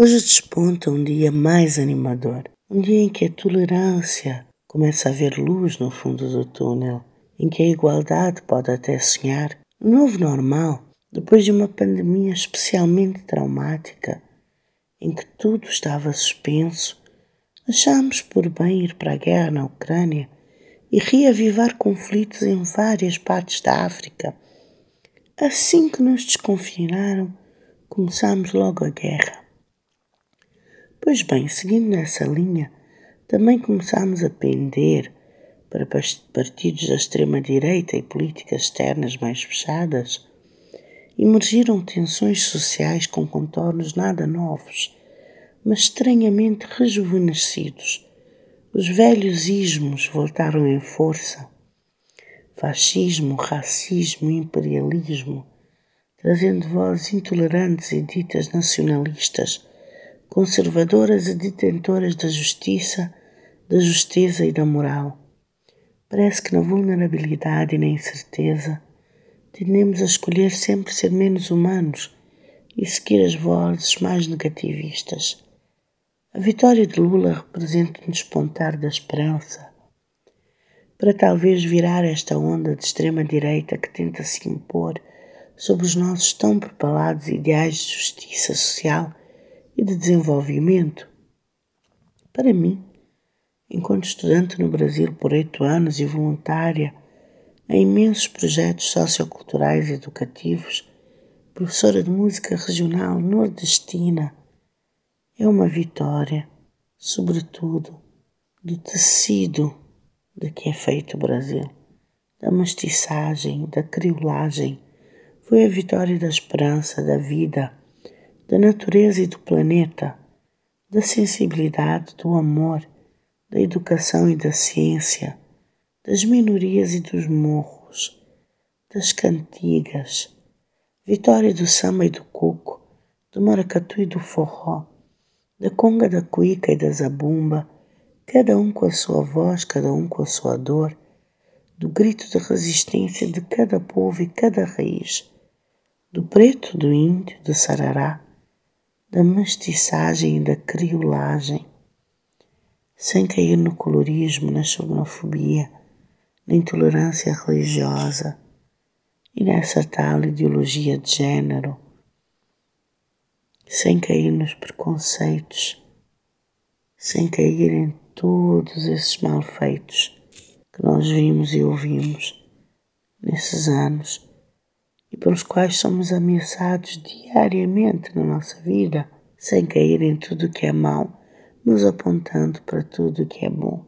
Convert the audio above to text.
Hoje desponta um dia mais animador, um dia em que a tolerância começa a ver luz no fundo do túnel, em que a igualdade pode até sonhar. Um novo normal, depois de uma pandemia especialmente traumática, em que tudo estava suspenso, achamos por bem ir para a guerra na Ucrânia e reavivar conflitos em várias partes da África. Assim que nos desconfinaram, começamos logo a guerra. Pois bem, seguindo nessa linha, também começamos a pender para partidos da extrema-direita e políticas externas mais fechadas. Emergiram tensões sociais com contornos nada novos, mas estranhamente rejuvenescidos. Os velhos ismos voltaram em força. Fascismo, racismo, imperialismo, trazendo vozes intolerantes e ditas nacionalistas conservadoras e detentoras da justiça, da justeza e da moral. Parece que na vulnerabilidade e na incerteza tendemos a escolher sempre ser menos humanos e seguir as vozes mais negativistas. A vitória de Lula representa um despontar da esperança para talvez virar esta onda de extrema-direita que tenta se impor sobre os nossos tão propalados ideais de justiça social e de desenvolvimento. Para mim, enquanto estudante no Brasil por oito anos e voluntária em imensos projetos socioculturais e educativos, professora de música regional nordestina, é uma vitória, sobretudo, do tecido de que é feito o Brasil, da mestiçagem, da criolagem. Foi a vitória da esperança, da vida da natureza e do planeta, da sensibilidade, do amor, da educação e da ciência, das minorias e dos morros, das cantigas, vitória do samba e do coco, do maracatu e do forró, da conga, da cuíca e da zabumba, cada um com a sua voz, cada um com a sua dor, do grito de resistência de cada povo e cada raiz, do preto, do índio, do sarará, da mestiçagem e da criolagem, sem cair no colorismo, na xenofobia, na intolerância religiosa e nessa tal ideologia de gênero, sem cair nos preconceitos, sem cair em todos esses malfeitos que nós vimos e ouvimos nesses anos e pelos quais somos ameaçados diariamente na nossa vida, sem cair em tudo que é mau, mas apontando para tudo que é bom.